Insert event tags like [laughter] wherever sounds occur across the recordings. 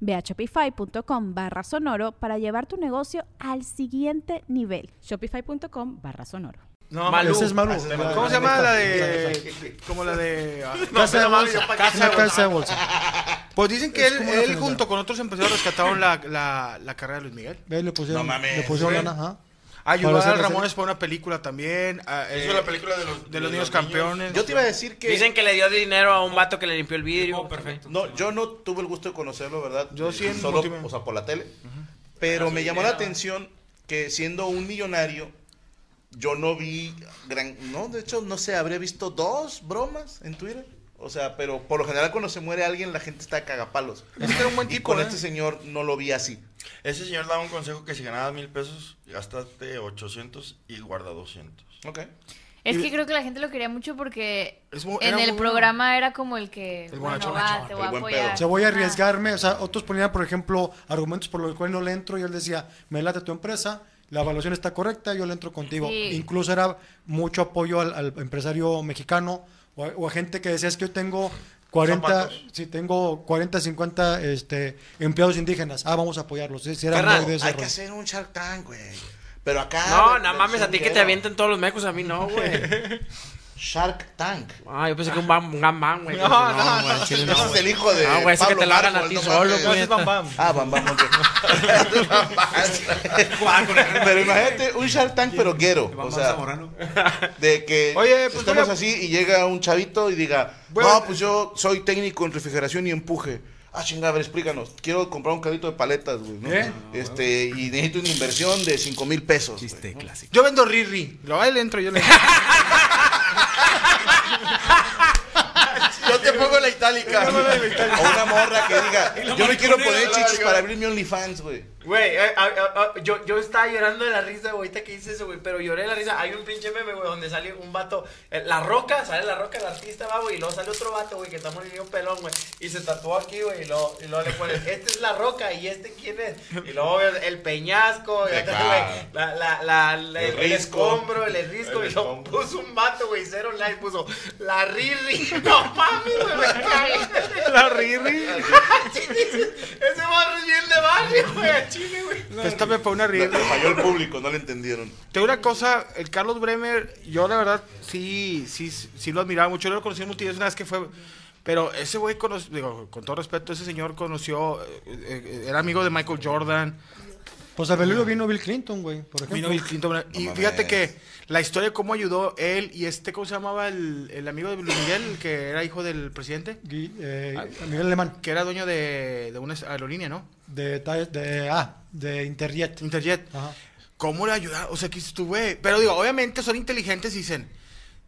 Ve a shopify.com barra sonoro para llevar tu negocio al siguiente nivel. Shopify.com barra sonoro. No, Malú. ese es Malú. La- ¿Cómo se llama la de. Como la de. ah, Casa de bolsa. Casa de Una casa de bolsa. Pues dicen que Es él, como él junto con otros empresarios rescataron la, la, la carrera de Luis Miguel. Ve, le pusieron, No mames, le pusieron güey. lana, ajá. Ayudó Para a Ramones para una película también. Hizo eh, la película de los, de los niños campeones. Yo te iba a decir que. Dicen que le dio dinero a un vato que le limpió el vidrio. perfecto. No, yo no tuve el gusto de conocerlo, ¿verdad? Yo sí en Solo, o sea, por la tele. Pero me llamó la atención que siendo un millonario, yo no vi gran... No, de hecho, no sé, habría visto dos bromas en Twitter. O sea, pero por lo general cuando se muere alguien, la gente está a cagapalos. Es que era un buen Y tipo, con ¿eh? este señor no lo vi así. Ese señor daba un consejo que si ganabas mil pesos, gastaste 800 y guarda 200. Ok. Es que creo que la gente lo quería mucho porque en el programa era como el que, El bueno, bonachón, va, te voy a apoyar. pedo. Se voy a arriesgarme, o sea, otros ponían, por ejemplo, argumentos por los cuales no le entro y él decía, me late tu empresa, la evaluación está correcta, yo le entro contigo. Sí. Incluso era mucho apoyo al, al empresario mexicano o a, o a gente que decía, es que yo tengo 40, Zapatos. sí, tengo 40, 50 este, empleados indígenas, ah, vamos a apoyarlos. Sí, sí, era Carnal, muy de ese Hay que rollo. hacer un Shark Tank, güey. Pero acá... No, no mames, a ti que te avienten todos los mecos, a mí no, güey. [laughs] Shark Tank. Ah, yo pensé que un bam, gambán, güey. [laughs] No, no, güey, no. chile, Ese no, es el hijo de Ah, güey, ese que te lo hagan a ti no solo, güey. es Bam Bam. Ah, Bam Bam, ok. [laughs] pero imagínate un Shark Tank pero guero, o sea, de que Oye, pues, estamos así y llega un chavito y diga, no, pues yo soy técnico en refrigeración y empuje. Ah, chinga, a ver, explícanos. Quiero comprar un carrito de paletas, güey, ¿no? ¿Eh? Este, y necesito una inversión de 5 mil pesos. güey, ¿no? Yo vendo Riri. Lo ahí le entro, yo le [laughs] Yo te pongo la itálica. o una morra que diga, [laughs] yo me quiero poner chichis para abrir mi OnlyFans, güey. Güey, eh, ah, ah, ah, yo, yo estaba llorando de la risa, güey, ahorita que hice eso, güey, pero lloré de la risa. Hay un pinche meme, güey, donde sale un vato, eh, La Roca, sale La Roca, el artista, va, güey, y luego sale otro vato, güey, que está muy bien pelón, güey, y se tatuó aquí, güey, y luego, y luego le pone, este es La Roca, y este quién es, y luego el peñasco, y acá, güey, la, la, la, la- El el, escombro, el, el risco, El y luego puso un vato, güey, cero like, puso, La Riri, [laughs] no mames, güey, me cagué. La Riri. [laughs] Ese barrio es bien de barrio, güey, Chile, güey. Préstame para una Riri. Le falló el público, no le entendieron. Te digo una cosa, el Carlos Bremer, yo la verdad sí, sí, sí lo admiraba mucho. Yo lo conocí en Multiverso una vez que fue. Pero ese güey, conoció, digo, con todo respeto, ese señor conoció, eh, eh, era amigo de Michael Jordan. Pues al velorio vino Bill Clinton, güey, por ejemplo. Vino Bill Clinton. Y No fíjate que la historia de cómo ayudó él y este, ¿cómo se llamaba el, el amigo de Luis Miguel, el que era hijo del presidente? Gui- eh, Miguel Alemán, Que era dueño de, de una aerolínea, ¿no? de, Ta- de, ah, de Interjet. Interjet. Ajá. ¿Cómo le ayudaron? O sea, que dices tú, güey. Pero digo, obviamente son inteligentes y dicen,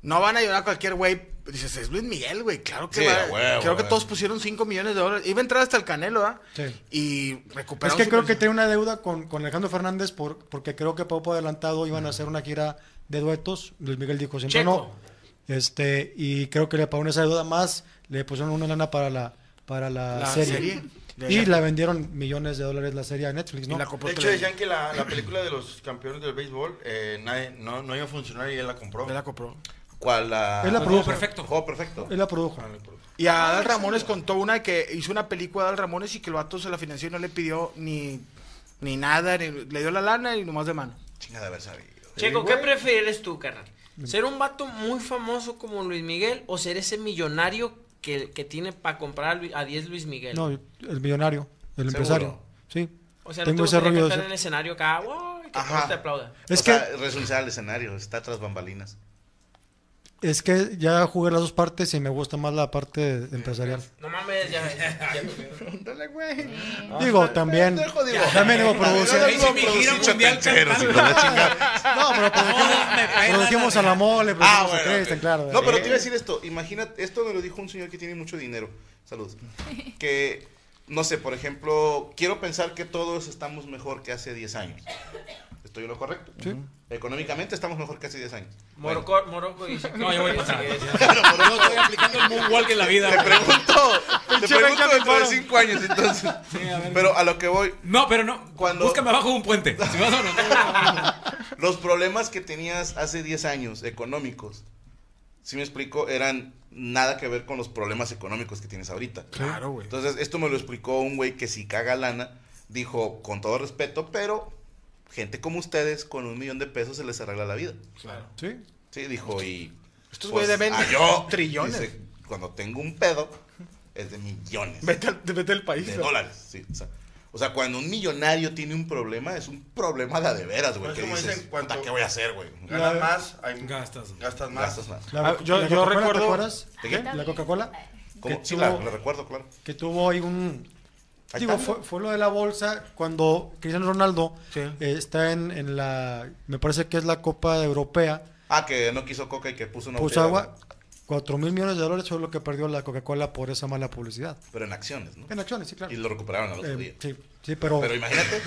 no van a ayudar a cualquier güey. Dices, es Luis Miguel, güey. Claro que Sí, va. a huevo, creo que güey. todos pusieron 5 millones de dólares. Iba a entrar hasta el Canelo, ¿ah? Sí. Y Es recuperaron. que su creo que tiene una deuda con, con Alejandro Fernández por, porque creo que poco adelantado iban a hacer una gira de duetos. Luis Miguel dijo siempre Checo. no. Este, y creo que le pagaron esa deuda más, le pusieron una lana para la, para la, La serie. serie. Y la vendieron millones de dólares la serie a Netflix, De hecho, decían que la, la película de los campeones del béisbol eh, nadie- no, no iba a funcionar y él la compró. Él la compró. ¿Cuál la? Él la produjo. perfecto. Juego perfecto. Él la produjo. Y a Adal Ramones contó una que hizo una película de Adal Ramones y que el vato se la financió y no le pidió ni, ni nada, ni- le dio la lana y nomás de mano. Chinga de haber sabido. Checo, ¿qué prefieres tú, carnal? ¿Ser un vato muy famoso como Luis Miguel o ser ese millonario que, que tiene para comprar a Lu- a 10 Luis Miguel? No, el millonario, el empresario. Sí. o sea, no Tengo te ese gustaría rollo ser- en el escenario acá, ¡wow! que Ajá. te aplaudan. Es o que sea, resulta el escenario, está tras bambalinas. Es que ya jugué las dos partes y me gusta más la parte empresarial. No mames, ya. Dale, güey. Digo, también. También digo, producir. No pero produjimos, produjimos la a la mole, Ah, produjimos a ok. claro. No, pero Eh, te iba a decir esto. Imagínate, esto me lo dijo un señor que tiene mucho dinero. Saludos. [laughs] Que, no sé, por ejemplo, quiero pensar que todos estamos mejor que hace 10 años. ¿Estoy en lo correcto? Sí. Económicamente estamos mejor que hace 10 años. Morocco, Morocco dice. [laughs] No, yo voy atrás. Sí, Yo estoy aplicando el moonwalk en la vida. Te pregunto, te pregunto dentro de Button. 5 años, entonces. a ver. Pero a lo que voy, No, pero no. Cuando- Búscame abajo de un puente. Si vas a [laughs] los problemas que tenías hace 10 años económicos, si me explico, eran nada que ver con los problemas económicos que tienes ahorita. Claro, güey. Entonces, esto me lo explicó un güey que si caga lana, dijo, con todo respeto, pero gente como ustedes, con un millón de pesos se les arregla la vida. Sí. Sí, dijo, y... Estos pues, güeyes ah, yo, trillones. dice, cuando tengo un pedo, es de millones Vete, al- vete del país. de ¿no? dólares. Sí, o, sea, o sea, cuando un millonario tiene un problema, es un problema de a de veras, güey. Pues Que dices, dicen, cuando- "Puta, ¿qué voy a hacer, güey? Ganas más, hay- Gastas. gastas más. Gastas más. La, Ah, yo- la yo Coca-Cola, recuerdo- ¿Te acuerdas? ¿De qué? La Coca-Cola. ¿Cómo? Que Sí, tuvo- la, recuerdo, claro. que tuvo ahí un... Digo, fue, lo de la bolsa cuando Cristiano Ronaldo Sí. eh, está en, en la... Me parece que es la Copa Europea. Ah, que no quiso coca y que puso una Puso agua. 4 mil millones de dólares fue lo que perdió la Coca-Cola por esa mala publicidad. Pero en acciones, ¿no? En acciones, sí, claro. Y lo recuperaron al otro Eh, día. sí, sí, pero... Pero imagínate.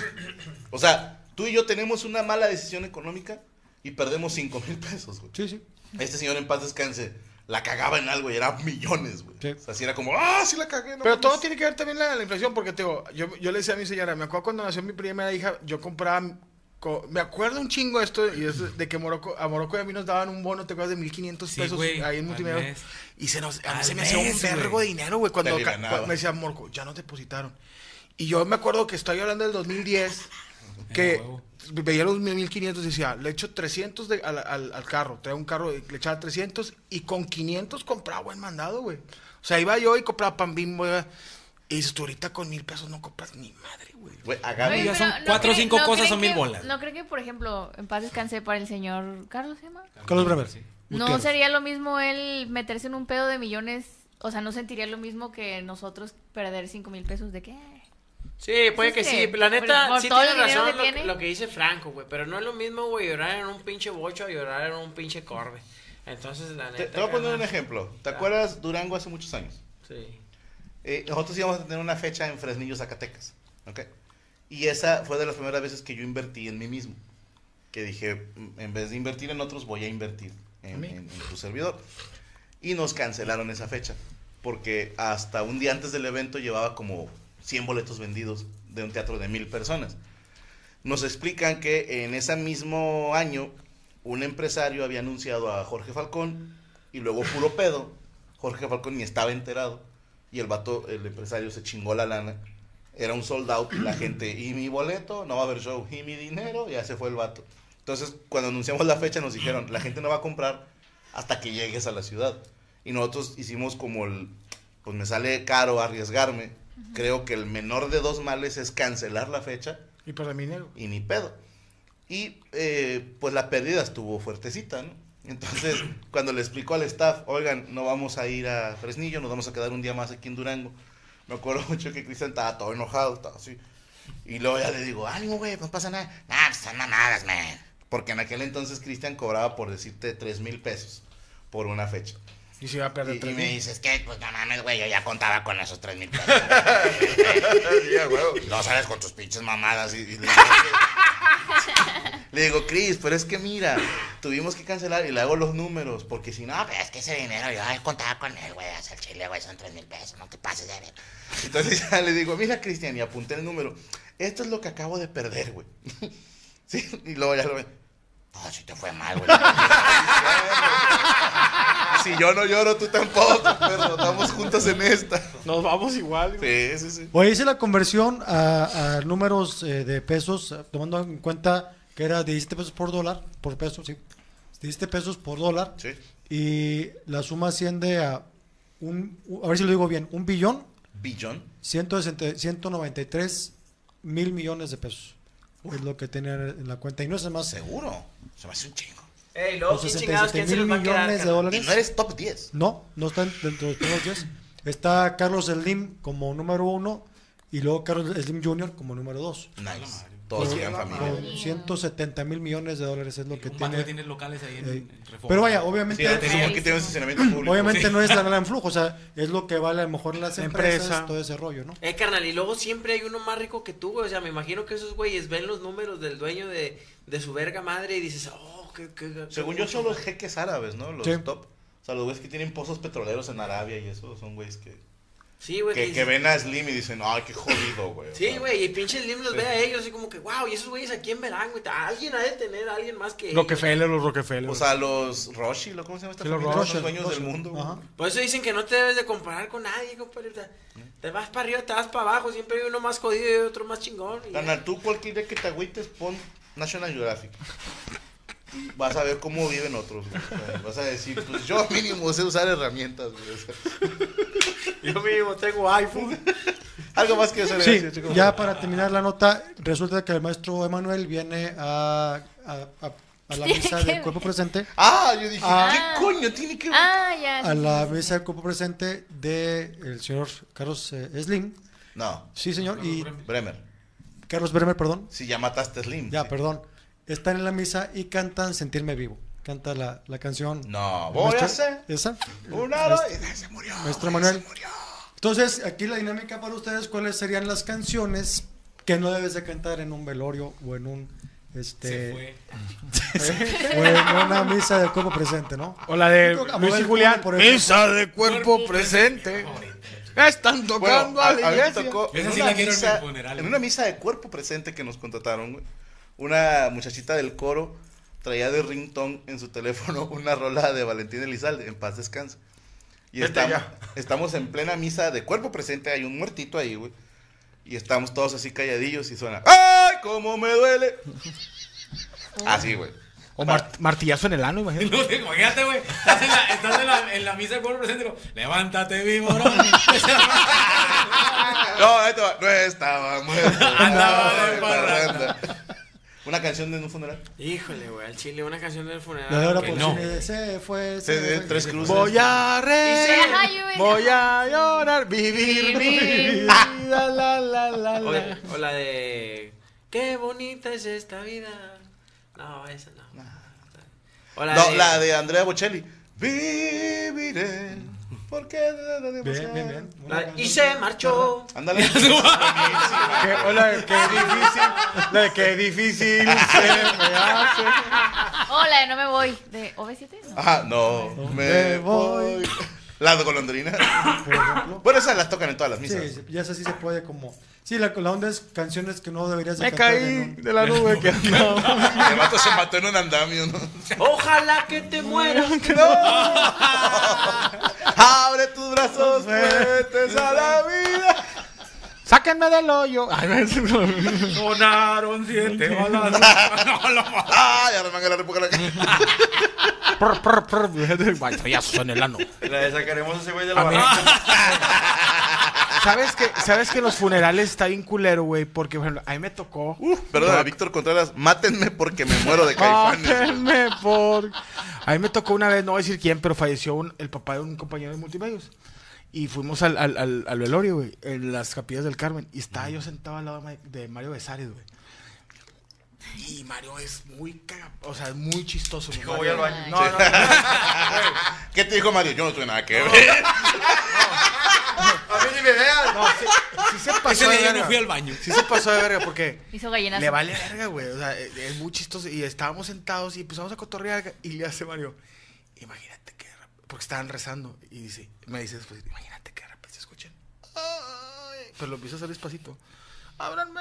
O sea, tú y yo tenemos una mala decisión económica y perdemos 5 mil pesos, güey. Sí, sí. Este señor en paz descanse la cagaba en algo y era millones, güey. Sí. O sea, si era como, ah, sí la cagué. no Pero mames". todo tiene que ver también la, la inflación, porque te digo, yo, yo le decía a mi señora, me acuerdo cuando nació mi primera hija, yo compraba, co- me acuerdo un chingo de esto, y es de que Morocco, a Morocco y a mí nos daban un bono, te acuerdas, de 1500 Sí, pesos güey, ahí en multimedia. Y se nos, a mí se me hacía un vergo de dinero, güey, cuando, cuando me decía Morocco, ya nos depositaron. Y yo me acuerdo que estoy hablando del 2010, [laughs] que huevo. Veía los 1500 y decía, le echo 300 de- al, al- al carro, traía un carro, y le echaba 300 y con 500 compraba buen mandado, güey. O sea, iba yo y compraba pan bimbo, y dices, tú ahorita con mil pesos no compras ni madre, güey. Güey, Oye, ya son cuatro o cinco cosas, son mil bolas. No creo que, por ejemplo, en paz descanse para el señor Carlos, ¿se llama? Carlos Bremer. No Gutiérrez. sería lo mismo él meterse en un pedo de millones, o sea, no sentiría lo mismo que nosotros perder cinco mil pesos de qué. Sí, puede que Sí, sí. La neta, por sí tiene razón que lo, tiene. lo que dice Franco, güey. Pero no es lo mismo, güey, llorar en un pinche bocho a llorar en un pinche corbe. Entonces, la neta. Te, te voy a poner un ejemplo. ¿Te acuerdas Durango hace muchos años? Sí. Eh, nosotros íbamos a tener una fecha en Fresnillo, Zacatecas. ¿ok? Y esa fue de las primeras veces que yo invertí en mí mismo. Que dije, "Mm, en vez de invertir en otros, voy a invertir en, en- en tu servidor. Y nos cancelaron esa fecha. Porque hasta un día antes del evento llevaba como 100 boletos vendidos de un teatro de mil personas. Nos explican que en ese mismo año un empresario había anunciado a Jorge Falcón y luego puro [laughs] pedo. Jorge Falcón ni estaba enterado y el vato, el empresario se chingó la lana. Era un sold out la [clears throat] gente, y mi boleto, no va a haber show, y mi dinero, ya se fue el vato. Entonces, cuando anunciamos la fecha nos dijeron, la gente no va a comprar hasta que llegues a la ciudad. Y nosotros hicimos como el, pues me sale caro arriesgarme. Creo que el menor de dos males es cancelar la fecha Y para mi dinero. y ni pedo. Y eh, pues la pérdida estuvo fuertecita, ¿no? Entonces, [coughs] cuando le explicó al staff, oigan, no vamos a ir a Fresnillo, nos vamos a quedar un día más aquí en Durango. Me acuerdo [laughs] mucho que Cristian estaba todo enojado, estaba así. Y luego ya le digo, ánimo, güey, no pasa nada. Nah, pues son mamadas, man. Porque en aquel entonces Cristian cobraba, por decirte, tres mil pesos por una fecha. Y se iba a perder Y, y tres me dices que, pues no mames, güey, yo ya contaba con esos tres mil pesos. [laughs] No sales con tus pinches mamadas. Y, y le, digo, le digo, Cris, pero es que mira, tuvimos que cancelar y le hago los números, porque si no, pues es que ese dinero yo ya contaba con él, güey, hacer chile, güey, son tres mil pesos, no te pases de ver. Entonces ya le digo, mira, Cristian, y apunté el número. Esto es lo que acabo de perder, güey. [laughs] sí, y luego ya lo ve. No, si te fue mal, güey. [laughs] si yo no lloro, tú tampoco, pero estamos juntos en esta. Nos vamos igual, güey. Sí, sí, sí. Oye, hice la conversión a, a números eh, de pesos, tomando en cuenta que era 17 pesos por dólar, por peso, sí. 17 pesos por dólar. Sí. Y la suma asciende a un, a ver si lo digo bien, un billón Billón. 160 193 mil millones de pesos. Es lo que tenía en la cuenta. Y no es más. Seguro. Se me hace un chingo. Ey, luego, ¿quién 67 chingados? ¿Quién se mil los va a quedar, millones de carnal? dólares. Y no eres top 10. No, no están dentro de los primeros 10. Está Carlos Slim como número uno y luego Carlos Slim Jr. como número dos. Nice. Todos Con- siguen familia. Con 170 mil millones de dólares es lo que Un banco que tiene locales ahí en, Eh, en Reforma. Pero vaya, obviamente, que tiene un estacionamiento público. obviamente Sí. no es la [laughs] gran flujo, o sea, es lo que vale a lo mejor las La empresas, empresa. todo ese rollo, ¿no? Eh, carnal, y luego siempre hay uno más rico que tú, güey. O sea, me imagino que esos güeyes ven los números del dueño de, de su verga madre y dices, qué, qué, qué Según yo son los más". jeques árabes, ¿no? Los Sí. top. O sea, los güeyes que tienen pozos petroleros en Arabia y eso son güeyes que, Sí, güey. que, que que ven a Slim y dicen, ay, qué jodido, güey. Sí, güey, y pinche Slim los Sí. ve a ellos así como que, wow, y esos güeyes a quién verán, güey. Alguien ha de tener a alguien más que. Rockefeller, los Rockefeller. O sea, los Roshi, ¿lo- ¿cómo se llama esta Sí, los? Rothschild, Son dueños del mundo. güey. ajá. Por eso dicen que no te debes de comparar con nadie, compadre. Te vas para arriba, te vas para abajo. Siempre hay uno más jodido y otro más chingón. Carnal, tú cualquier día que te agüites, pon National Geographic. Vas a ver cómo viven otros, güey. O sea, vas a decir, pues yo mínimo sé usar herramientas, güey. O sea, Yo mismo tengo iPhone. algo más que hacer. Sí, ya para terminar la nota, resulta que el maestro Emanuel viene a, a, a- a la misa del cuerpo presente, Ah, yo dije, Ah. ¿qué coño tiene que ver? Ah, ya. a sí, la sí, misa del cuerpo presente del señor Carlos eh, Slim. No, Sí, señor, y Bremer. Carlos Bremer, perdón. Si ya mataste a Slim. Ya, sí. perdón. Están en la misa y cantan Sentirme Vivo. Canta la, la canción. No, voy a hacer ¿Esa? una... Se murió. Maestro Manuel. Entonces, aquí la dinámica para ustedes, ¿cuáles serían las canciones que no debes de cantar en un velorio o en un este Se fue. [laughs] o en una misa del cuerpo presente, ¿no? O la de Luis y Julián. Por ejemplo. Misa de cuerpo presente. Están Bueno, tocando a, a a la iglesia. tocó en una, en misa, funeral, en güey. una misa de cuerpo presente que nos contrataron, güey. Una muchachita del coro traía de ringtone en su teléfono [laughs] una rola de Valentín Elizalde, en paz descanse. Y Vete estamos, ya. estamos en plena misa de cuerpo presente, hay un muertito ahí, güey. Y estamos todos así calladillos y suena, ¡ay, cómo me duele! [laughs] Así, güey. O mar- martillazo en el ano, imagínate. [laughs] No, imagínate, güey. Estás en la, estás en la, en la misa del pueblo presente. y lo, Levántate, vivo, bro. No, va. No estaba muerto. Andaba de parranda. Una canción de un funeral. Híjole, güey, al chile, una canción del funeral. La de ahora por no. cine, se fue, Se fue. tres cruces. Voy a reír. Voy a llorar. Vivir mi vida. La, la, la, O, la. o la de. Qué bonita es esta vida. No, esa no. O la No, de. la de Andrea Bocelli. Viviré. Porque Bien, bien, bien. Una la- canción- y se marchó. Ándale. [laughs] Qué, hola, qué [laughs] difícil. La qué difícil se me hace. La de No me voy. ¿De OV7? No. Ajá, no, me me voy. voy. La de golondrina. Por ejemplo. Bueno, esas las tocan en todas las misas. sí, ya esa sí se puede como... Sí, la, la onda es canciones que no deberías de Me cantar caí un- de la nube que [laughs] andaba. El vato se mató en un andamio, ¿no? Ojalá que te mueras. Abre tus brazos fuertes a la vida. Sáquenme del hoyo. Ay, me- Sonaron siete balas. No, lo Ay, arremangar la época la Prr, prr, prr. Martillazo en el ano. Le sacaremos a ese güey de la A barranca. ¿Sabes que, ¿Sabes que en los funerales está bien culero, güey? Porque, por ejemplo, a mí me tocó. Perdón, Víctor Contreras, mátenme porque me muero de caifanes. Mátenme por. A mí me tocó una vez, no voy a decir quién, pero falleció un- el papá de un compañero de multimedios. Y fuimos al, al, al, al velorio, güey, en las capillas del Carmen. Y estaba yo sentado al lado de Ma- de Mario Besares, güey. Y Mario es muy caga, o sea, es muy chistoso. Dijo, voy al baño. No, no, no. [laughs] ¿Qué te dijo Mario? Yo no tuve nada que ver. [laughs] A mí ni me vean. No, sí, sí se pasó Ese de día no verga. fui al baño. Sí se pasó de verga porque Hizo gallinazo. le vale verga, güey. O sea, es muy chistoso. Y estábamos sentados y empezamos a cotorrear. Y le hace Mario, imagínate que. de rep- Porque estaban rezando. Y dice, me dice después, imagínate que de repente se escuchen. "Ay", Pero lo empieza a hacer despacito. Ábranme,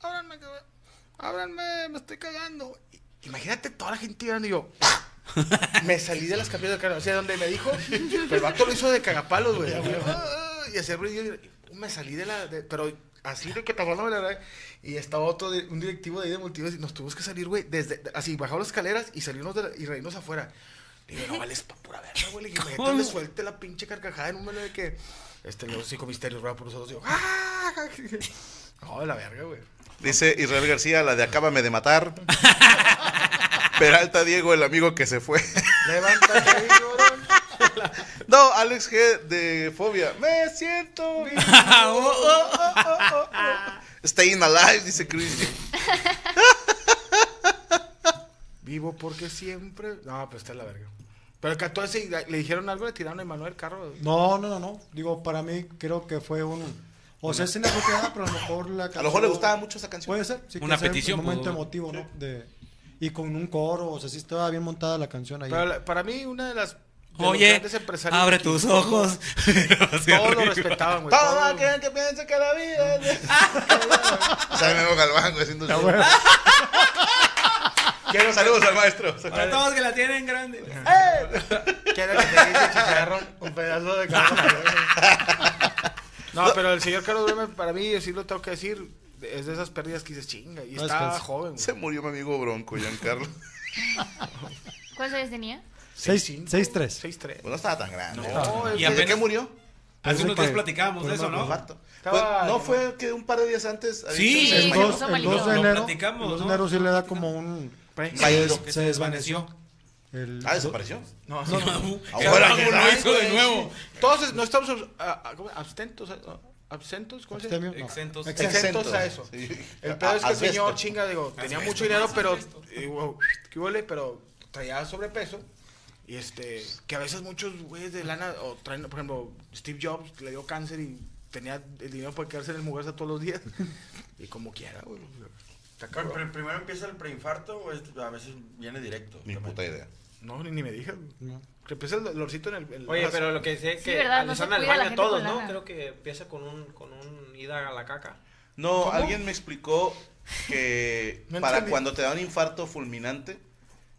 ábranme, que me- ábranme, me estoy cagando. Y- Imagínate toda la gente llorando y yo. Me salí de las capillas del carro. O sea, donde me dijo, pero el vato lo hizo de cagapalos, güey. Y hacía ruido. Me salí de la. de- pero así de que te hablando, la verdad. Y estaba otro, de- un directivo de ahí de multimedia. Y nos tuvimos que salir, güey. Desde, así, bajamos las escaleras y salirnos de la- y reírnos afuera. Le digo, no vales pa' pura verga, güey. Le dije, "Imagínate, le suelte la pinche carcajada en un medio de que. Este, los cinco misterios, ¿verdad? Por nosotros. Digo, ¡ah! [laughs] No, de la verga, güey. Dice Israel García, la de Acábame de matar. [laughs] Peralta Diego, el amigo que se fue. Levántate, [laughs] vigorón. No, Alex G de Fobia. Me siento bien. [laughs] Oh, oh. Staying alive, dice Chris. [laughs] Vivo porque siempre. No, pues está la verga. Pero el 14 le dijeron algo, le tiraron a Emanuel carro. No, no, no, no. Digo, para mí creo que fue un... O sea, es inapropiada, pero a lo mejor la A lo mejor le gustaba mucho esa canción. Puede ser. Sí, Una petición, Un momento pues, emotivo, ¿no? De, y con un coro, o sea, sí estaba bien montada la canción ahí. Pero la- para mí, una de las. de Oye, grandes empresarios abre tus ojos. [laughs] Todos lo respetaban, güey. Todo todos- aquel que piense que la vida es de- [laughs] Sale Memo Galván, güey, haciendo. Quiero [laughs] saludos al maestro. Para todos que la tienen grande. Quiero que te dice chicharrón, un pedazo de carne. No, pero el señor Carlos Bremer, para mí, sí lo tengo que decir, es de esas pérdidas que dices chinga. Y No, está descansa. joven, güey. Se murió mi amigo Bronco, Giancarlo. [laughs] ¿Cuántos años tenía? Seis- 6'5", seis, tres. 6'3". Pues no estaba tan grande. No, Y ¿Y de apenas- qué murió? Hace unos días platicábamos de eso, ¿no? Infarto. Estaba- Pues, ¿No fue que un par de días antes? Sí, El se se puso 2, desmayó? el malito. 2 de enero. el 2 de ¿no? enero sí le da como un... Se, desvaneció. El Ah, desapareció. No, No, no, no. Ahora lo hizo de nuevo. Todos no estamos abstentos, a- absentos. Exentos. Exentos a eso. Sí. El pedo es que el señor chinga, digo, tenía Asbesto. mucho dinero, [laughs] pero wow, qué huele, pero traía sobrepeso. Y este, que a veces muchos güeyes de lana, o traen, por ejemplo, Steve Jobs le dio cáncer y tenía el dinero para quedarse en el mujerza todos los días. Y como quiera, güey. Pero, primero empieza el preinfarto o es- a veces viene directo. Ni puta idea. No, ni, ni me. No. Que empieza el dolorcito en el. el Oye, brazo. pero lo que sé es Sí, que se alisan al baño todos, ¿no? Creo que empieza con un, con un ida a la caca. No, ¿Cómo? alguien me explicó que [laughs] No para entendí. cuando te da un infarto fulminante,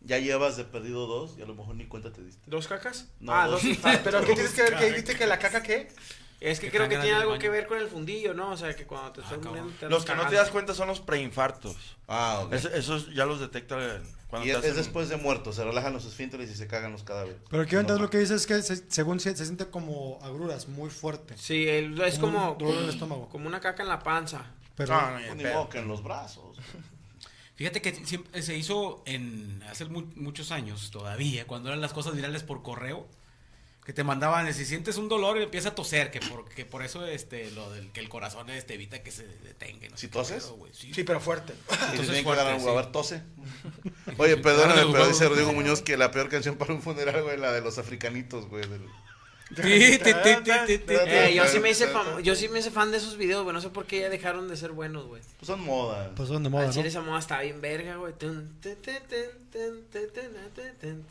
ya llevas de perdido dos y a lo mejor ni cuenta te diste. ¿Dos cacas? No, ah, dos dos infartos. ¿Pero qué tienes que ver? ¿Que dijiste que la caca qué? Es que Que creo que tiene en el algo baño. que ver con el fundillo, ¿no? O sea, que cuando te estás muriendo te Los que no te das cuenta son los preinfartos. Ah, ok. Es- esos ya los detecta cuando y es, hacen- después de muerto, se relajan los esfínteres y se cagan los cadáveres. Pero aquí entonces lo que dice es que se- según se, se siente como agruras, muy fuerte. Sí, el- es Como como, dolor en el estómago. como una caca en la panza. Pero No, no, ni Pues modo que en los brazos. [laughs] Fíjate que siempre se hizo en hace mu- muchos años todavía, cuando eran las cosas virales por correo, que te mandaban, si sientes un dolor y empieza a toser, que por, que por eso este, lo del que el corazón este, evita que se detenga. No ¿Si sé qué toses? sí. Sí, pero fuerte. Entonces tienen fuerte, sí. a ver, tose. [laughs] Oye, perdóname, los pero dice. Rodrigo Muñoz que la peor canción para un funeral, güey, la de los africanitos, güey. del- [laughs] eh, yo sí me hice fan, yo sí me hice fan de esos videos, güey, no sé por qué ya dejaron de ser buenos, güey. Pues son moda. Pues son de moda, Al chile ¿no? esa moda está bien verga, güey.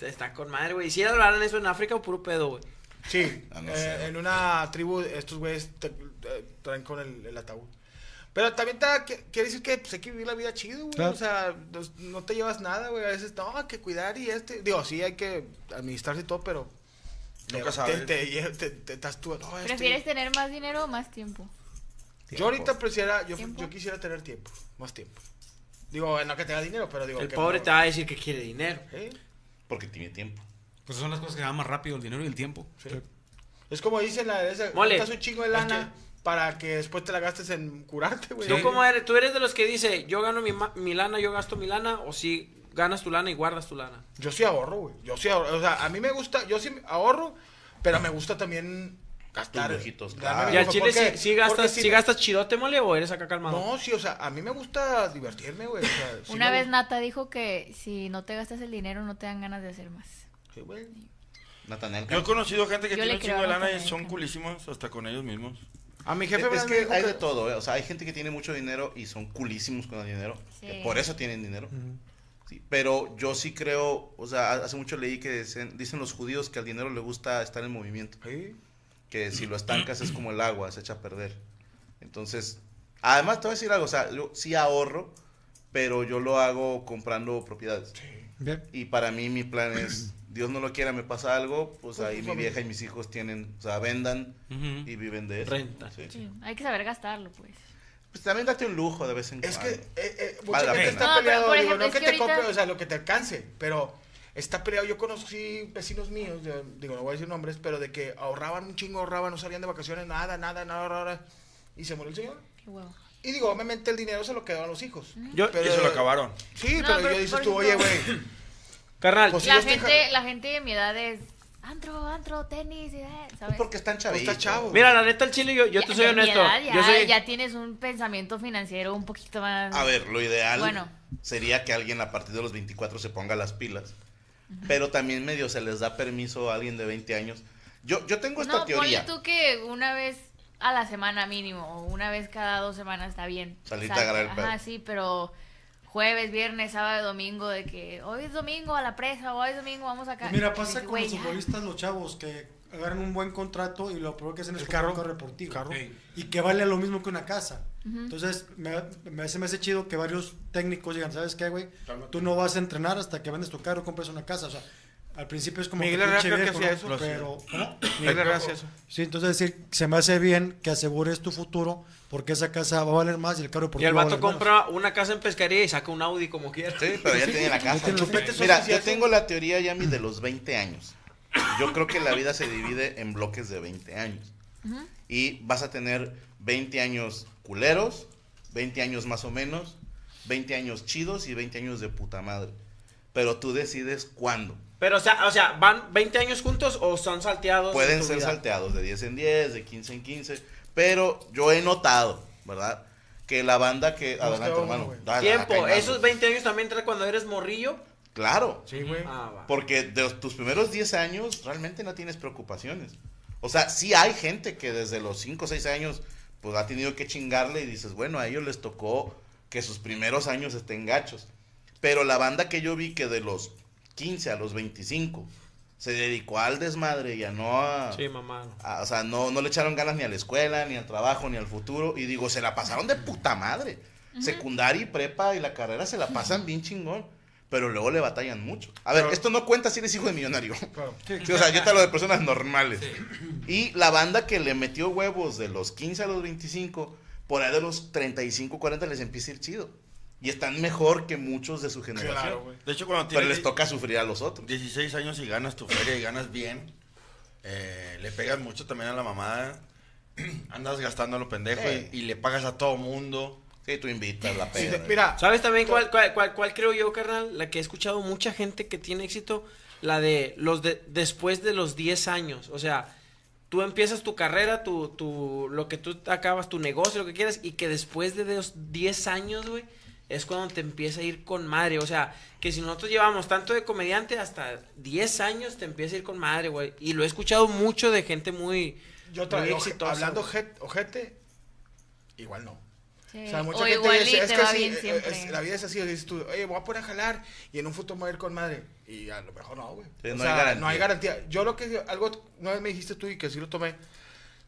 Está con madre, güey. ¿Y si hablaran eso en África o puro pedo, güey? Sí, eh, ah, en una tribu estos güeyes eh, traen con el, el ataúd. Pero también quiere decir que pues, hay que vivir la vida chido, güey. Claro. O sea, no, no, te llevas nada, güey. A veces, no, hay que cuidar y este. Digo, sí, hay que administrarse y todo, pero Nunca sabes. Te, te, te- te- estás tú, no, este- ¿Prefieres tener más dinero o más tiempo? Yo ahorita quisiera, yo, yo quisiera tener tiempo, más tiempo. Digo, no que tenga dinero, pero digo El que pobre no- te va a decir que quiere dinero. ¿Eh? Porque tiene tiempo. Pues son las cosas que van más rápido, el dinero y el tiempo. Sí. Es como dicen la de esa, Mole. un chingo de lana para que después te la gastes en curarte, güey. ¿Tú cómo eres? ¿Tú eres de los que dice, yo gano mi, ma- mi lana, yo gasto mi lana? ¿O si ganas tu lana y guardas tu lana? Yo sí ahorro, güey. Yo sí ahorro. O sea, a mí me gusta, yo sí ahorro, pero me gusta también gastar. Lujitos, claro. ¿Y al chile porque- si, si gastas, si si- gastas chidote, mole, o eres acá calmado? No, sí, o sea, a mí me gusta divertirme, güey. o sea, sí Una vez gusta- Nata dijo que si no te gastas el dinero no te dan ganas de hacer más. Sí, güey. Natanael. Yo he conocido gente que Yo tiene un chingo de lana y son culísimos hasta con ellos mismos. A mi jefe es que hay de todo, ¿eh? O sea, hay gente que tiene mucho dinero y son culísimos con el dinero. Sí. que por eso tienen dinero. Sí, pero yo sí creo, o sea, hace mucho leí que dicen, dicen los judíos que al dinero le gusta estar en movimiento. Sí. Que si lo estancas es como el agua, se echa a perder. Entonces, además te voy a decir algo, o sea, yo sí ahorro, pero yo lo hago comprando propiedades. Bien. Y para mí mi plan es, [clears throat] Dios no lo quiera, me pasa algo, pues Pues, ahí tu mi vieja y mis hijos tienen, o sea, vendan y viven de eso. Renta. Sí. Sí, hay que saber gastarlo, pues. Pues también date un lujo de vez en Es cuando. que eh, eh, mucha Vale gente está No, peleado, digo, no es que, que te ahorita- compre, o sea, lo que te alcance, pero está peleado. Yo conocí vecinos míos, yo digo, no voy a decir nombres, pero de que ahorraban un chingo, ahorraban, no salían de vacaciones, nada, nada, nada, nada, y se murió el señor. Qué huevo. Y digo, obviamente el dinero se lo quedó a los hijos. Yo- Pero- y se lo acabaron. Sí, No, pero, pero, yo dices tú, oye, güey, Carnal, Pues La gente, la gente de mi edad es antro, antro, tenis, eh, ¿sabes? Porque están chavitos. está chavo. mira, la neta, el chile, yo, yo Ya- te soy honesto. edad ya, yo soy... ya tienes un pensamiento financiero un poquito más... A ver, lo ideal Bueno. sería que alguien a partir de los 24 se ponga las pilas. Pero también medio se les da permiso a alguien de 20 años. Yo, yo tengo esta no, teoría. ponle tú que una vez a la semana mínimo, o una vez cada dos semanas está bien. Salirte Sal- a agarrar el pedo. Ajá, sí, pero jueves, viernes, sábado, domingo, de que hoy es domingo a la presa, o hoy es domingo, vamos acá. Pues mira, pasa con "Güey, los ya". futbolistas, los chavos, que agarran un buen contrato y lo primero que hacen es El carro. un carro deportivo. Carro. Y que vale lo mismo que una casa. Entonces, me, me, se me hace chido que varios técnicos digan, ¿sabes qué, güey? Tú no vas a entrenar hasta que vendes tu carro y compres una casa. O sea, al principio es como Miguel que Herrera creo que hacía eso. Pero, ¿cómo? Miguel Herrera hacía eso. Sí, entonces decir, se me hace bien que asegures tu futuro porque esa casa va a valer más y el carro Y deportivo el va a vato menos. compra una casa en pescaría y saca un Audi como quiera. Sí, pero ya tiene la casa. tiene Mira, y yo tengo la teoría, Yami, de los 20 años. Yo creo que la vida se divide en bloques de 20 años. Y vas a tener 20 años culeros, 20 años más o menos, 20 años chidos y 20 años de puta madre. Pero tú decides cuándo. Pero, o sea, o sea, ¿van 20 años juntos o son salteados? en Pueden ser vida? salteados de 10 en 10, de 15 en 15. Pero yo he notado, ¿verdad? Que la banda que... Adelante, uno, hermano. Dale, Tiempo, esos 20 años también trae cuando eres morrillo. Claro. Sí, güey. Ah, va. Porque de los- tus primeros 10 años realmente no tienes preocupaciones. O sea, sí hay gente que desde los 5 o 6 años pues ha tenido que chingarle y dices, bueno, a ellos les tocó que sus primeros años estén gachos. Pero la banda que yo vi que de los 15 a los 25 se dedicó al desmadre y a no a... Sí, mamá. a- o sea, no, no le echaron ganas ni a la escuela, ni al trabajo, ni al futuro. Y digo, se la pasaron de puta madre. Secundaria y prepa y la carrera se la pasan bien chingón. Pero luego le batallan mucho. A ver, Pero- esto no cuenta si eres hijo de millonario. [laughs] Sí, o sea, yo te hablo de personas normales. Y la banda que le metió huevos de los 15 a los 25, por ahí de los 35, 40 les empieza a ir chido. Y están mejor que muchos de su generación. Claro, güey. De hecho, cuando Pero tienes les toca sufrir a los otros. 16 años y ganas tu feria y ganas bien, eh, le pegas mucho también a la mamada. [clears throat] Andas gastando a lo pendejo Sí. y, y le pagas a todo mundo. Sí, tú invitas la Sí, peda. mira, ¿Sabes también cuál, cuál, cuál, cuál creo yo, carnal? La que he escuchado mucha gente que tiene éxito, la de los de después de los 10 años. O sea, tú empiezas tu carrera, tu, tu, lo que tú acabas, tu negocio, lo que quieras, y que después de los 10 años, güey, es cuando te empieza a ir con madre. O sea, que si nosotros llevamos tanto de comediante, hasta 10 años te empieza a ir con madre, güey. Y lo he escuchado mucho de gente muy, yo muy traigo exitosa. hablando güey. ojete, igual no. Sí. O sea, mucha o gente igual dice, y es que va sí, bien eh, es- la vida es así, dices tú, oye, voy a poner a jalar y en un futuro me voy a ir con madre. Y a lo mejor no, güey. Sí, o no sea, hay garantía. no hay garantía. Yo lo que, algo, una vez me dijiste tú y que sí lo tomé,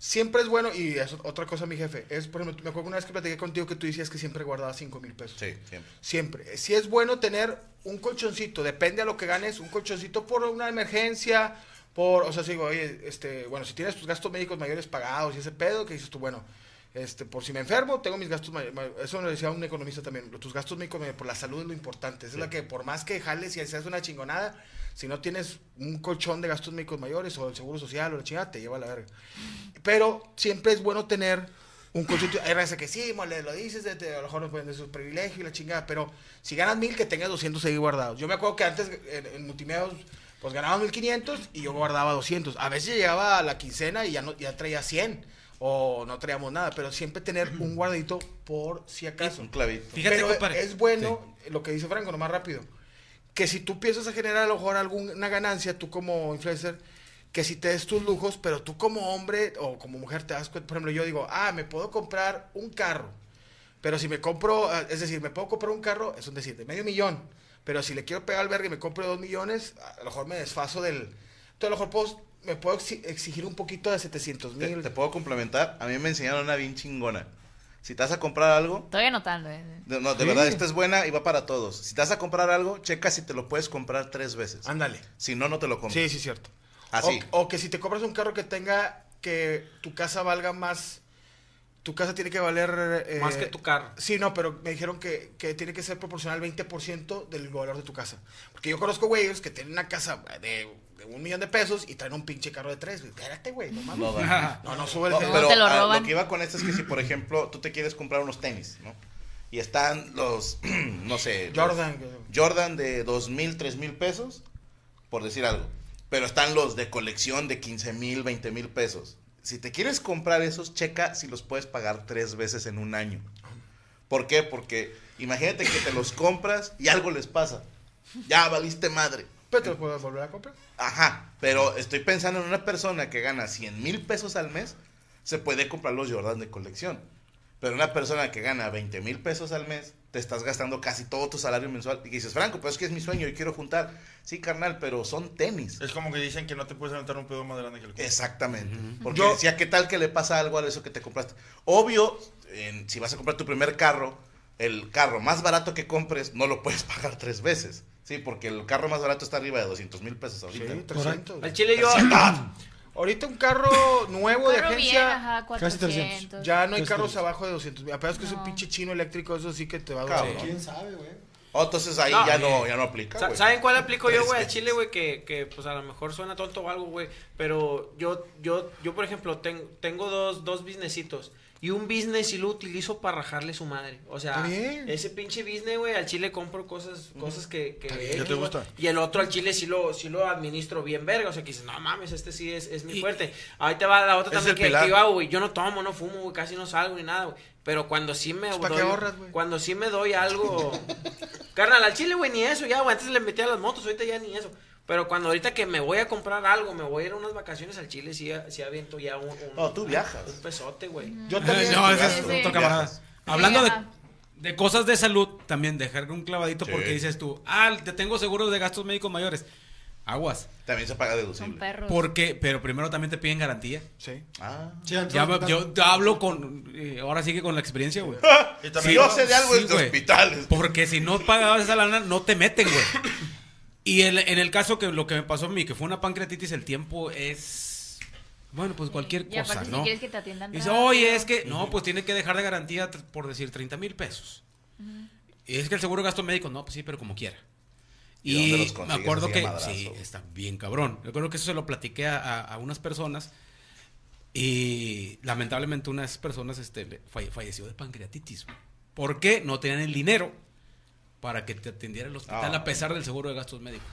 siempre es bueno, y es otra cosa, mi jefe, es, por ejemplo, me acuerdo una vez que platiqué contigo que tú decías que siempre guardabas 5 mil pesos. Sí, siempre. Siempre. Si es bueno tener un colchoncito, depende a lo que ganes, un colchoncito por una emergencia, por, o sea, si digo, oye, este, bueno, si tienes tus gastos médicos mayores pagados y ese pedo, que dices tú, bueno, este, por si me enfermo, tengo mis gastos eso lo decía un economista también, tus gastos médicos mayores, por la salud es lo importante, es la que por más que jales y seas una chingonada, si no tienes un colchón de gastos médicos mayores o el seguro social o la chingada, te lleva a la verga. Pero siempre es bueno tener un colchón. Hay raza que sí, mole, lo dices, a lo mejor no pueden de su privilegio y la chingada, pero si ganas mil, que tengas 200 ahí guardados. Yo me acuerdo que antes en, en multimedios, pues ganaba 1500 y yo guardaba 200. A veces llegaba a la quincena y ya, no, ya traía 100 o no traíamos nada, pero siempre tener [clears throat] un guardadito por si acaso. Un clavito. Fíjate, Pero compadre. es bueno, lo que dice Franco, nomás rápido, que si tú piensas a generar a lo mejor alguna ganancia, tú como influencer, que si te des tus lujos, pero tú como hombre o como mujer te das cuenta, por ejemplo, yo digo, ah, me puedo comprar un carro, pero si me compro, ah, es decir, me puedo comprar un carro, es un decir, de medio millón, pero si le quiero pegar al verga y me compro dos millones, a lo mejor me desfaso del... Entonces, a lo mejor puedo- me puedo exi- exigir un poquito de 700 Te, mil. te puedo complementar. A mí me enseñaron una bien chingona. Si te vas a comprar algo, Estoy anotando. eh. de, no, de verdad, esta es buena y va para todos. Si te vas a comprar algo, checa si te lo puedes comprar tres veces. Ándale. Si no, no te lo compras. Sí, sí, cierto. Así. O, o que si te compras un carro que tenga que tu casa valga más, tu casa tiene que valer... eh, Más que tu carro. Sí, no, pero me dijeron que, que tiene que ser proporcional al 20% del valor de tu casa. Porque yo conozco güeyes que tienen una casa de, de un millón de pesos y traen un pinche carro de tres. güey. Espérate, güey, no mames. No. No, no sube el... No, pero te lo que iba con esto es que si, por ejemplo, tú te quieres comprar unos tenis, ¿no? y están los, [clears throat] no sé, Jordan. los Jordan de dos mil, tres mil pesos, por decir algo. Pero están los de colección de 15 mil, 20 mil pesos. Si te quieres comprar esos, checa si los puedes pagar tres veces en un año. ¿Por qué? Porque imagínate que te los compras y algo les pasa. Ya valiste madre. Pero te lo puedes volver a comprar. Ajá, pero estoy pensando en una persona que gana 100 mil pesos al mes, se puede comprar los Jordan de colección. Pero una persona que gana 20 mil pesos al mes, te estás gastando casi todo tu salario mensual. Y dices, Franco, pues es que es mi sueño y quiero juntar. Sí, carnal, pero son tenis. Es como que dicen que no te puedes aventar un pedo más grande que el culo. Exactamente. Porque Yo- decía, ¿qué tal que le pasa algo a eso que te compraste? Obvio, en- si vas a comprar tu primer carro, el carro más barato que compres no lo puedes [laughs] pagar tres veces. Sí, porque el carro más barato está arriba de 200 mil pesos ahorita. Sí, 300. Al chile yo. Ahorita un carro nuevo de Carro agencia. ajá, Casi 400. Ya no hay carros abajo de 200 mil. Apenas que es un pinche chino eléctrico, eso sí que te va a doler. ¿Quién sabe, güey? Oh, entonces ahí No, ya, no, ya no aplica. Sa-. ¿Saben cuál aplico yo, güey? Al chile, güey, que, que pues a lo mejor suena tonto o algo, güey. Pero yo, yo, yo por ejemplo, ten- tengo dos, dos businessitos. Y un business sí lo utilizo para rajarle su madre. O sea, ese pinche business, güey, al chile compro cosas, cosas que, que bien. he ¿Qué hecho, te gusta? Y el otro al chile sí lo, sí lo administro bien verga. O sea, que dices, no mames, este sí es, es mi Y- fuerte. Ahí te va la otra también que, que güey. Yo no tomo, no fumo, güey, casi no salgo ni nada, güey. Pero cuando sí me Pues, ¿para doy, qué ahorras, güey? cuando sí me doy algo, [laughs] carnal, al chile, güey, ni eso ya, güey. Antes le metía a las motos, ahorita ya ni eso. Pero cuando ahorita que me voy a comprar algo, me voy a ir a unas vacaciones al Chile, sí, sí aviento ya un, un, No, tú viajas. un pesote, güey. Yo Eh, también. [laughs] no, ese es Sí. otro camarada. Hablando de, de cosas de salud, también dejar un clavadito Sí. porque dices tú, ah, te tengo seguro de gastos médicos mayores. Aguas. También se paga Son deducible. perros. Porque, pero primero también te piden garantía. Sí. Ah. Sí, Ya, yo te hablo con, eh, ahora sigue con la experiencia, güey. [laughs] Y Si yo sé de algo Sí, es de hospitales. Porque si no pagabas esa lana, no te meten, güey. [laughs] Y el- en el caso que lo que me pasó a mí, que fue una pancreatitis, el tiempo es. Bueno, pues cualquier Y aparte, cosa, si ¿no? quieres que te atiendan Y dice, oye, es que. No, pues tiene que dejar de garantía, por decir, 30 mil pesos. Y es que el seguro de gasto médico, no, pues sí, pero como quiera. ¿Y dónde Y los me acuerdo que. madrazo? Sí, está bien cabrón. Yo creo que eso se lo platiqué a, a- a unas personas. Y lamentablemente una de esas personas este, le- falle- falleció de pancreatitis. ¿Por qué? No tenían el dinero para que te atendiera el hospital Ah. a pesar del seguro de gastos médicos.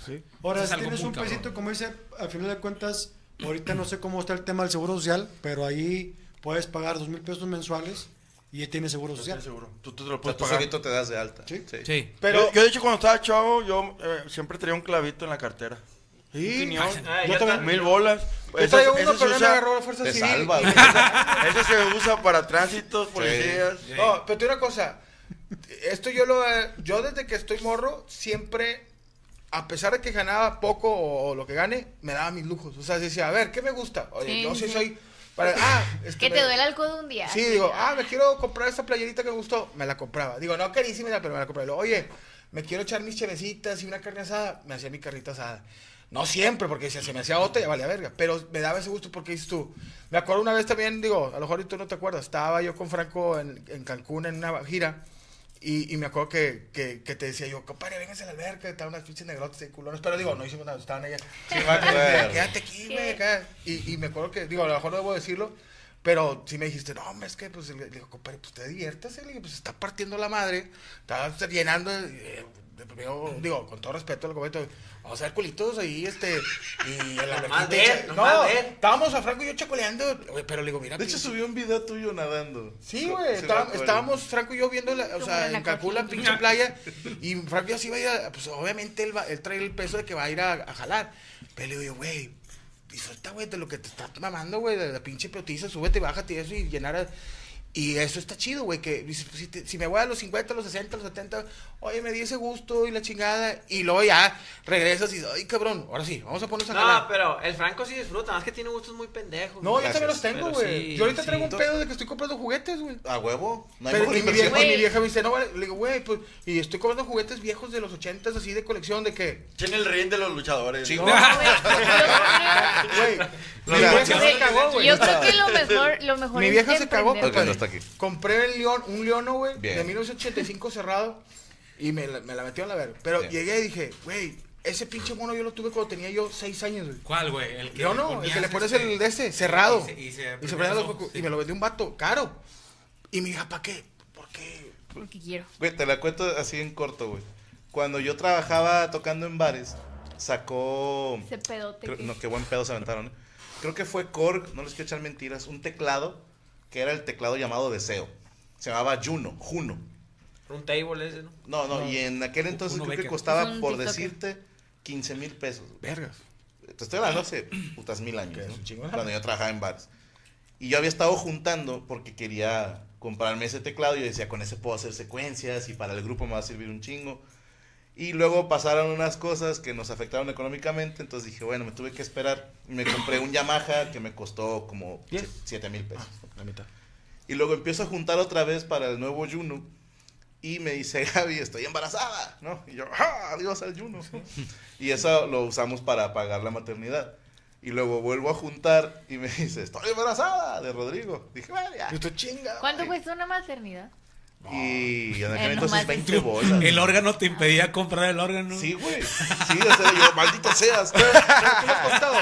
Ahora, Eso es si tienes un cabrón. pesito, como dice, al final de cuentas, ahorita no sé cómo está el tema del seguro social, pero ahí puedes pagar dos mil pesos mensuales y ya tienes seguro social. Seguro. Tú, tú te lo O sea, puedes pagar. te das de alta. Sí. Sí. Pero. yo, yo, de hecho, cuando estaba chavo, yo eh, siempre traía un clavito en la cartera. Sí. quinión, Ah, Yo también. mil bolas. Eso- eso uno, se pero no me usa- agarró la fuerza Te civil. salva. [laughs] Eso se usa para tránsitos, policías. No, pero te digo una cosa. Esto yo lo. Yo desde que estoy morro, siempre. A pesar de que ganaba poco o, o lo que gane, me daba mis lujos. O sea, decía, a ver, ¿qué me gusta? Oye, Sí, yo sí sí. soy. Para, ah, este, [laughs] Que me- te duela el codo un día. Sí, digo, ah, me quiero comprar esta playerita que me gustó. Me la compraba. Digo, no carísima, pero me la compraba. Oye, me quiero echar mis chevecitas y una carne asada. Me hacía mi carnita asada. No siempre, porque si se me hacía otra, ya valía verga. Pero me daba ese gusto porque dices tú. Me acuerdo una vez también, digo, a lo mejor tú no te acuerdas. Estaba yo con Franco en, en Cancún en una gira. Y, y me acuerdo que, que, que te decía yo, compadre, véngase a la alberca, estaban unas pinches negrotas y culones. Pero digo, no hicimos nada, estaban allá. [laughs] Sí. Quédate aquí, güey. Y, y me acuerdo que, digo, a lo mejor no debo decirlo, pero sí me dijiste, no, hombre, es que, pues, le digo, compadre, pues te diviértase, le digo, pues está partiendo la madre, está llenando, eh, de primero, digo, con todo respeto al comento, vamos a ver culitos ahí, este, y echa- [laughs] nomás No, estábamos a Franco y yo chacoleando, pero le digo, mira, De hecho, subí un video tuyo nadando. Sí, güey, estábamos Franco y yo viendo, la, o sea, en la en Cancún la pinche playa, [laughs] y Franco ya se iba a ir a, pues obviamente él, va, él trae el peso de que va a ir a, a jalar. Pero le digo, yo, güey, disfruta, güey, de lo que te está mamando, güey, de la pinche peotiza, súbete, bájate y eso, y llenar a- Y eso está chido, güey, que dices, pues, si, te- si me voy a los 50, los 60, los 70, oye, me di ese gusto y la chingada, y luego ya regresas y dices, ay, cabrón, ahora sí, vamos a ponernos a jalar. No, pero el Franco sí disfruta, más que tiene gustos muy pendejos. No, yo también los tengo, Pero güey. sí, yo ahorita sí. traigo un pedo de que estoy comprando juguetes, güey. A huevo. No hay Pero, y, mi vieja, mi vieja me dice, no, vale. Le digo, güey, pues, y estoy comprando juguetes viejos de los ochentas, así de colección, de que, Tiene el ring de los luchadores. Sí, no, güey. [laughs] güey, mi vieja se cagó, güey. Yo creo que lo mejor, lo mejor Mi es vieja se cagó, emprender. No aquí. Compré el león, un leono, güey, de 1985 cerrado, y me, la- me la metió a la verga. Pero Bien. llegué y dije, güey, ese pinche mono yo lo tuve cuando tenía yo seis años, güey. ¿Cuál, güey? El que Leono, el que le pones este, el de ese, cerrado. Y se, y se prendían los ojos, sí. Y me lo vendió un vato, caro. Y mi hija, ¿para qué? ¿Por qué? Porque quiero. Güey, te la cuento así en corto, güey. Cuando yo trabajaba tocando en bares, sacó... Ese pedote. creo- que- no, qué buen pedo se aventaron. ¿eh? Creo que fue Korg, no les quiero echar mentiras, un teclado que era el teclado llamado Deseo. Se llamaba Juno, Juno. Un table ese, ¿no? No, no, y en aquel entonces Uno creo que costaba, por decirte, 15 mil pesos. Vergas. Te estoy hablando hace putas mil años, ¿no? un chingo de Cuando yo trabajaba en bares. Y yo había estado juntando porque quería comprarme ese teclado y yo decía, con ese puedo hacer secuencias y para el grupo me va a servir un chingo. Y luego pasaron unas cosas que nos afectaron económicamente, entonces dije, bueno, me tuve que esperar. Me compré un Yamaha que me costó como Bien. 7 mil pesos. La mitad. Y luego empiezo a juntar otra vez para el nuevo Juno. Y me dice [laughs] Gaby, estoy embarazada, ¿no? Y yo, ¡ah! Adiós al Juno. ¿no? [laughs] Y eso lo usamos para pagar la maternidad. Y luego vuelvo a juntar y me [laughs] dice, estoy embarazada de Rodrigo. Dije, bueno, ya. Y tú chinga. ¿Cuánto cuesta una maternidad? Y en aquel entonces nomás 20 bolas. [laughs] El órgano te impedía comprar el órgano. Sí, güey. Sí, o sea, yo, maldito seas. [laughs] ¿Qué me ha costado?